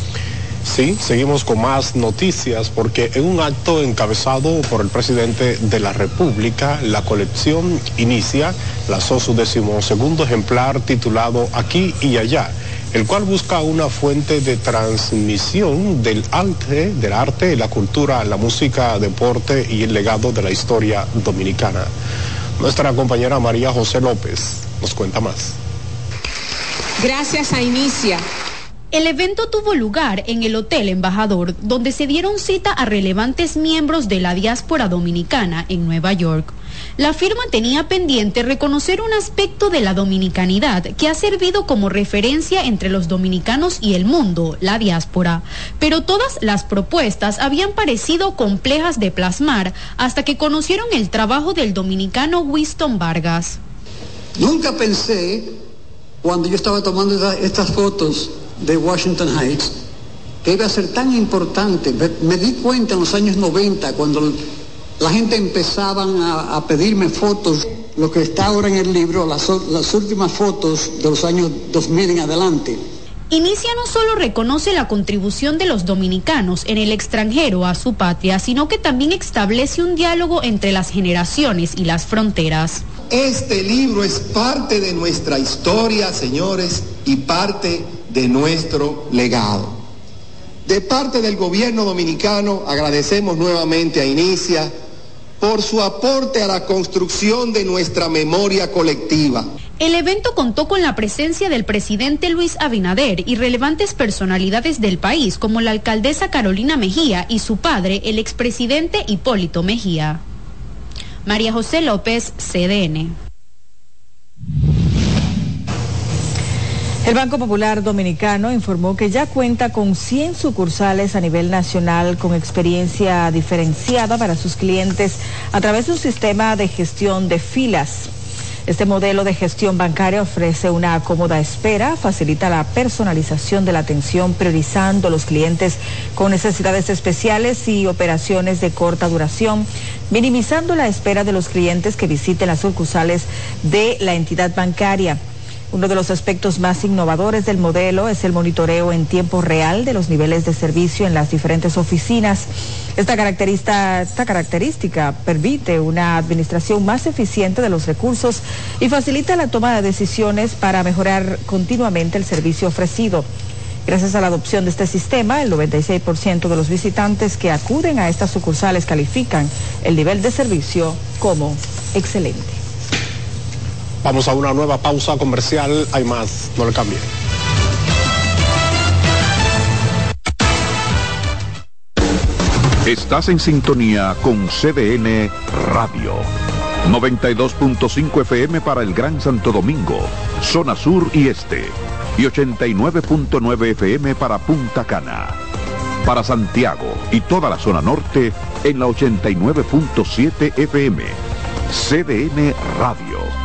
Sí, seguimos con más noticias porque en un acto encabezado por el presidente de la República, la colección inicia, lanzó su decimosegundo ejemplar titulado Aquí y Allá, el cual busca una fuente de transmisión del arte, del arte, la cultura, la música, deporte y el legado de la historia dominicana. Nuestra compañera María José López nos cuenta más. Gracias a Inicia. El evento tuvo lugar en el Hotel Embajador, donde se dieron cita a relevantes miembros de la diáspora dominicana en Nueva York. La firma tenía pendiente reconocer un aspecto de la dominicanidad que ha servido como referencia entre los dominicanos y el mundo, la diáspora. Pero todas las propuestas habían parecido complejas de plasmar hasta que conocieron el trabajo del dominicano Winston Vargas. Nunca pensé, cuando yo estaba tomando esta- estas fotos de Washington Heights, que iba a ser tan importante. Me di cuenta en los años 90, cuando la gente empezaban a, a pedirme fotos, lo que está ahora en el libro, las, las últimas fotos de los años 2000 en adelante. Inicia no solo reconoce la contribución de los dominicanos en el extranjero a su patria, sino que también establece un diálogo entre las generaciones y las fronteras. Este libro es parte de nuestra historia, señores, y parte de nuestro legado. De parte del gobierno dominicano agradecemos nuevamente a Inicia por su aporte a la construcción de nuestra memoria colectiva. El evento contó con la presencia del presidente Luis Abinader y relevantes personalidades del país, como la alcaldesa Carolina Mejía y su padre, el expresidente Hipólito Mejía. María José López, CDN. El Banco Popular Dominicano informó que ya cuenta con 100 sucursales a nivel nacional con experiencia diferenciada para sus clientes a través de un sistema de gestión de filas. Este modelo de gestión bancaria ofrece una cómoda espera, facilita la personalización de la atención, priorizando los clientes con necesidades especiales y operaciones de corta duración, minimizando la espera de los clientes que visiten las sucursales de la entidad bancaria. Uno de los aspectos más innovadores del modelo es el monitoreo en tiempo real de los niveles de servicio en las diferentes oficinas. Esta característica, esta característica permite una administración más eficiente de los recursos y facilita la toma de decisiones para mejorar continuamente el servicio ofrecido. Gracias a la adopción de este sistema, el 96% de los visitantes que acuden a estas sucursales califican el nivel de servicio como excelente. Vamos a una nueva pausa comercial. Hay más, no le cambie. Estás en sintonía con CDN Radio. 92.5 FM para el Gran Santo Domingo, zona sur y este. Y 89.9 FM para Punta Cana. Para Santiago y toda la zona norte en la 89.7 FM. CDN Radio.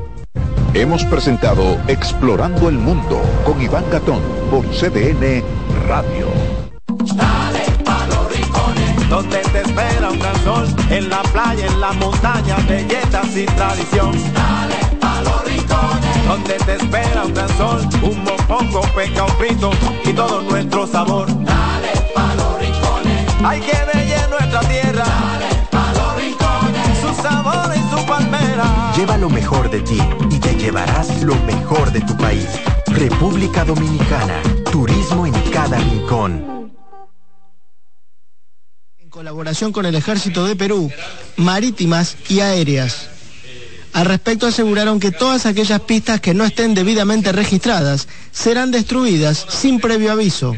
Hemos presentado Explorando el Mundo con Iván Gatón por CDN Radio. Dale pa' los rincones, donde te espera un gran sol, en la playa, en la montaña, belletas y tradición. Dale pa' los rincones, donde te espera un gran sol, un mopongo, peca, un frito y todo nuestro sabor. Dale pa' los rincones, hay que bella nuestra tierra. Dale pa' los rincones, su sabor y su palmera. Lleva lo mejor de ti y te llevarás lo mejor de tu país. República Dominicana, turismo en cada rincón. En colaboración con el Ejército de Perú, marítimas y aéreas. Al respecto aseguraron que todas aquellas pistas que no estén debidamente registradas serán destruidas sin previo aviso.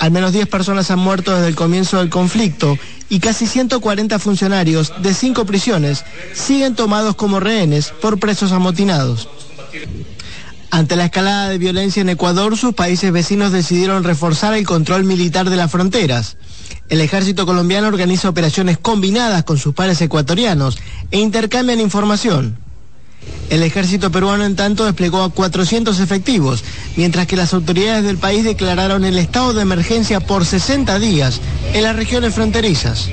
Al menos 10 personas han muerto desde el comienzo del conflicto y casi 140 funcionarios de cinco prisiones siguen tomados como rehenes por presos amotinados. Ante la escalada de violencia en Ecuador, sus países vecinos decidieron reforzar el control militar de las fronteras. El ejército colombiano organiza operaciones combinadas con sus pares ecuatorianos e intercambian información. El ejército peruano en tanto desplegó a 400 efectivos, mientras que las autoridades del país declararon el estado de emergencia por 60 días en las regiones fronterizas.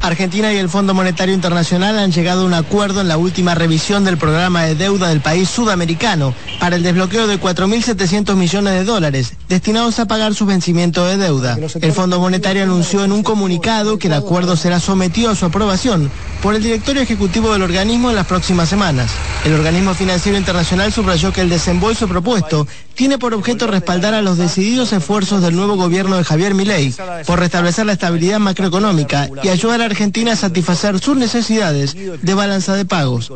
Argentina y el Fondo Monetario Internacional han llegado a un acuerdo en la última revisión del programa de deuda del país sudamericano para el desbloqueo de 4.700 millones de dólares destinados a pagar su vencimiento de deuda. El Fondo Monetario anunció en un comunicado que el acuerdo será sometido a su aprobación por el directorio ejecutivo del organismo en las próximas semanas. El organismo financiero internacional subrayó que el desembolso propuesto tiene por objeto respaldar a los decididos esfuerzos del nuevo gobierno de Javier Milei por restablecer la estabilidad macroeconómica y ayudar a Argentina a satisfacer sus necesidades de balanza de pagos.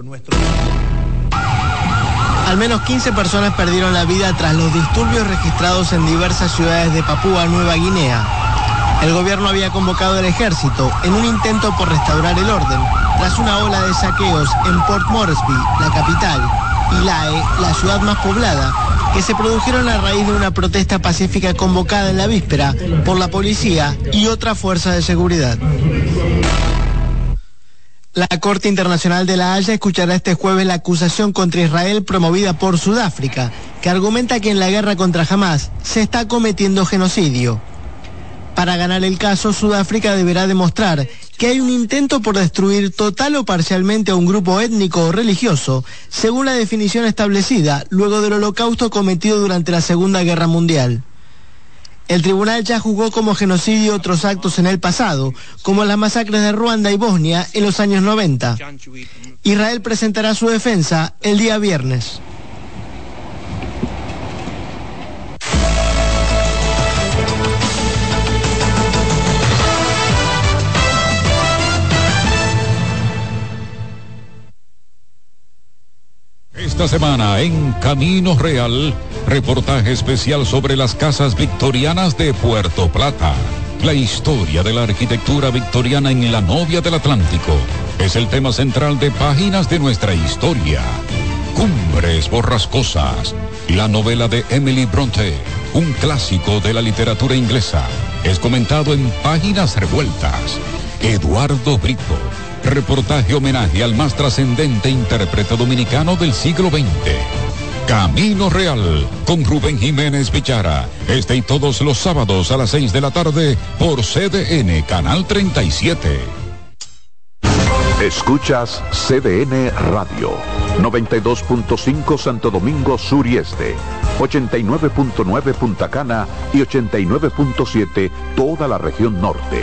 Al menos 15 personas perdieron la vida tras los disturbios registrados en diversas ciudades de Papúa Nueva Guinea. El gobierno había convocado al ejército en un intento por restaurar el orden, tras una ola de saqueos en Port Moresby, la capital, y Lae, la ciudad más poblada, que se produjeron a raíz de una protesta pacífica convocada en la víspera por la policía y otra fuerza de seguridad. La Corte Internacional de la Haya escuchará este jueves la acusación contra Israel promovida por Sudáfrica, que argumenta que en la guerra contra Hamas se está cometiendo genocidio. Para ganar el caso, Sudáfrica deberá demostrar que hay un intento por destruir total o parcialmente a un grupo étnico o religioso, según la definición establecida luego del holocausto cometido durante la Segunda Guerra Mundial. El tribunal ya juzgó como genocidio otros actos en el pasado, como las masacres de Ruanda y Bosnia en los años 90. Israel presentará su defensa el día viernes. Esta semana en Camino Real, reportaje especial sobre las casas victorianas de Puerto Plata. La historia de la arquitectura victoriana en la novia del Atlántico es el tema central de Páginas de nuestra historia. Cumbres borrascosas, la novela de Emily Bronte, un clásico de la literatura inglesa, es comentado en Páginas Revueltas. Eduardo Brito, reportaje homenaje al más trascendente intérprete dominicano del siglo XX. Camino Real con Rubén Jiménez Pichara. Este y todos los sábados a las 6 de la tarde por CDN Canal 37. Escuchas CDN Radio, 92.5 Santo Domingo Sur y Este, 89.9 Punta Cana y 89.7 toda la región norte.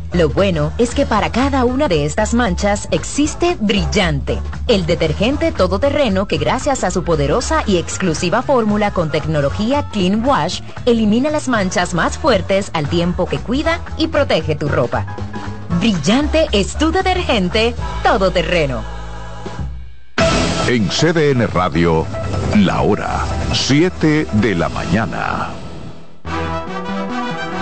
Lo bueno es que para cada una de estas manchas existe Brillante, el detergente todoterreno que gracias a su poderosa y exclusiva fórmula con tecnología Clean Wash elimina las manchas más fuertes al tiempo que cuida y protege tu ropa. Brillante es tu detergente todoterreno. En CDN Radio, la hora 7 de la mañana.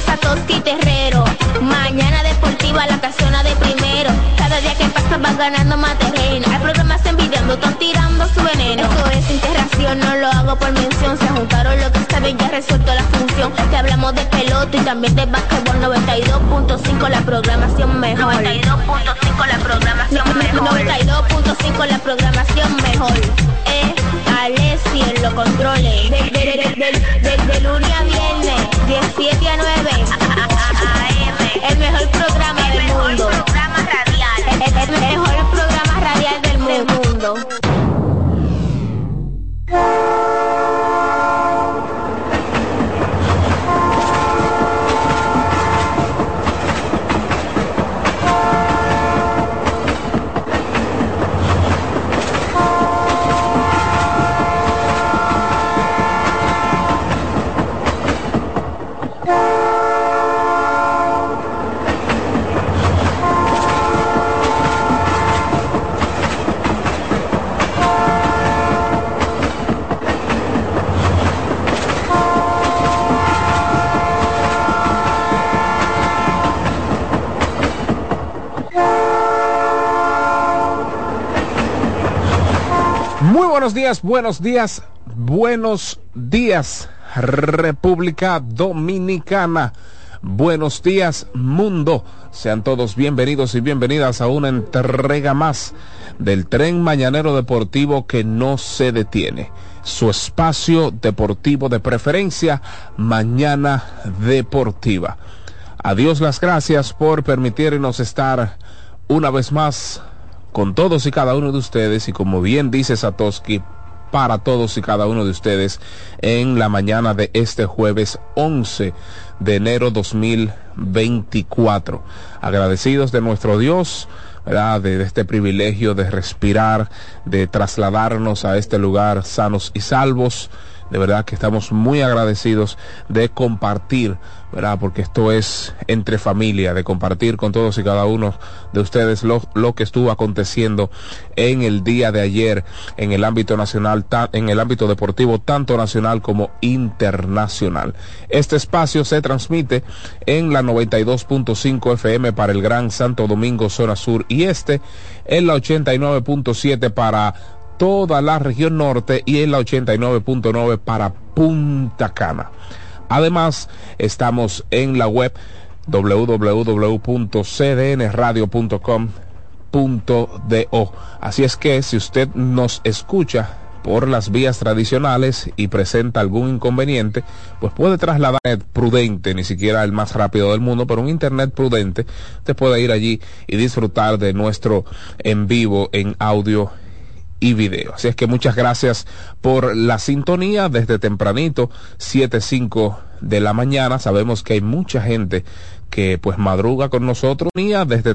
Satoshi Terrero. Mañana deportiva, la casona de primero. Cada día que pasa va ganando más terreno. Hay programas envidiando, están tirando su veneno. Esto es interacción, no lo hago por mención. Se juntaron lo que saben, ya resuelto la función. Te hablamos de pelota y también de básquetbol 92.5 la programación mejor. 92.5 la programación mejor. 92.5 la programación mejor. Alessi en los controles. De, lunes a viernes, 17 a 9. El mejor programa del mundo. programa radial. El, el mejor programa radial del mundo. Buenos días, buenos días, buenos días, República Dominicana. Buenos días, mundo. Sean todos bienvenidos y bienvenidas a una entrega más del tren mañanero deportivo que no se detiene. Su espacio deportivo de preferencia, Mañana Deportiva. a Dios las gracias por permitirnos estar una vez más con todos y cada uno de ustedes y como bien dice Satoshi, para todos y cada uno de ustedes en la mañana de este jueves 11 de enero 2024. Agradecidos de nuestro Dios, ¿verdad? De, de este privilegio de respirar, de trasladarnos a este lugar sanos y salvos. De verdad que estamos muy agradecidos de compartir ¿verdad? Porque esto es entre familia, de compartir con todos y cada uno de ustedes lo, lo, que estuvo aconteciendo en el día de ayer en el ámbito nacional, en el ámbito deportivo, tanto nacional como internacional. Este espacio se transmite en la 92.5 FM para el Gran Santo Domingo, zona sur y este, en la 89.7 para toda la región norte y en la 89.9 para Punta Cana. Además, estamos en la web www.cdnradio.com.do. Así es que si usted nos escucha por las vías tradicionales y presenta algún inconveniente, pues puede trasladar prudente, ni siquiera el más rápido del mundo, pero un internet prudente, usted puede ir allí y disfrutar de nuestro en vivo en audio y video. Así es que muchas gracias por la sintonía desde tempranito, 7.05 de la mañana. Sabemos que hay mucha gente que pues madruga con nosotros desde